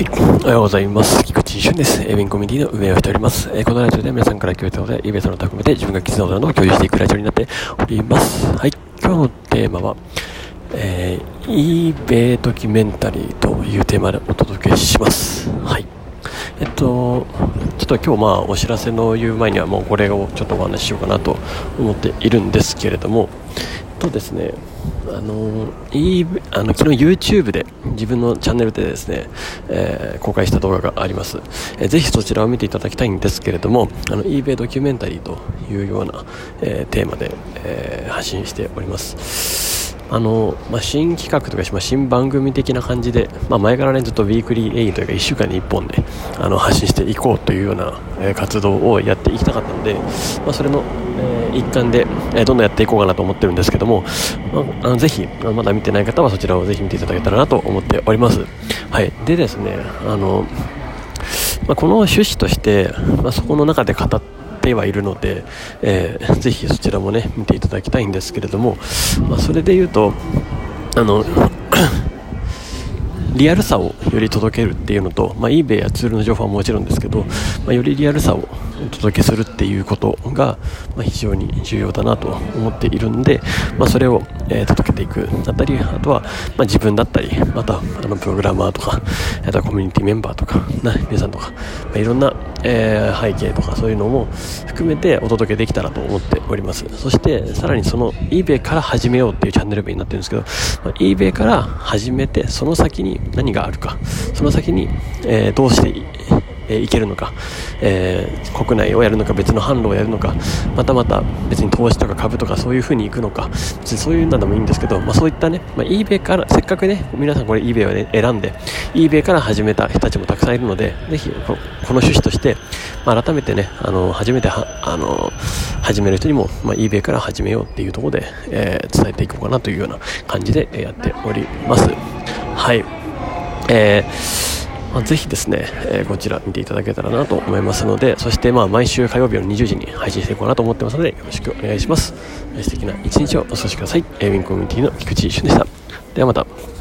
はい。おはようございます。菊池俊です。エビンコミュニティの運営をしております。えーこのラジオでは皆さんから聞いたことや、イベントのためて自分が気づいたことなどを共有していくラジオになっております。はい。今日のテーマは、えー、eBay ドキュメンタリーというテーマでお届けします。はい。えっと、ちょっと今日まあお知らせの言う前にはもうこれをちょっとお話ししようかなと思っているんですけれども、とですね、あのいいあの昨日 YouTube で自分のチャンネルでですね、えー公開した動画があります、えーぜひそちらを見ていただきたいんですけれどもあの eBay ドキュメンタリーというような、えーテーマで、えー発信しております。あの、まあ、新企画とか、まあ、新番組的な感じで、まあ、前からねずっとウィークリーエインというか1週間に1本であの発信していこうというような、え活動をやっていきたかったので、ま、それの、えー一環で、えーどんどんやっていこうかなと思ってるんですけども、まあ、あのぜひまだ見てない方はそちらをぜひ見ていただけたらなと思っております。はい。でですねあのま、この趣旨として、まあ、そこの中で語ってはいるので、えーぜひそちらもね見ていただきたいんですけれども、まあ、それで言うとあの リアルさをより届けるっていうのと、まあ、eBay やツールの情報はもちろんですけど、まあ、よりリアルさをお届けするっていうことが、まあ、非常に重要だなと思っているんで、まあ、それを、えー届けていくだったりあとは、まあ、自分だったりまたあのプログラマーとかあとはコミュニティメンバーとか、な皆さんとか、まあ、いろんな、えー背景とかそういうのも含めてお届けできたらと思っております。そしてさらにその eBay から始めようっていうチャンネル名になってるんですけど、まあ、eBay から始めてその先に何があるか。その先に、えーどうしてえーいけるのか、えー国内をやるのか別の販路をやるのかまたまた別に投資とか株とかそういう風に行くのか別にそういうのでもいいんですけど、まあ、そういったね、まあ、eBay からせっかくね皆さんこれ eBay を、ね、選んで eBay から始めた人たちもたくさんいるのでぜひこの趣旨として、まあ、改めてねあの初めてはあの始める人にも、まあ、eBay から始めようっていうところで、えー伝えていこうかなというような感じでやっております。はい。えーまあ、ぜひですね、えーこちら見ていただけたらなと思いますので、そしてまあ毎週火曜日の20時に配信していこうかなと思ってますので、よろしくお願いします。素敵な一日をお過ごしください。えーウィンコミュニティの菊池一俊でした。ではまた。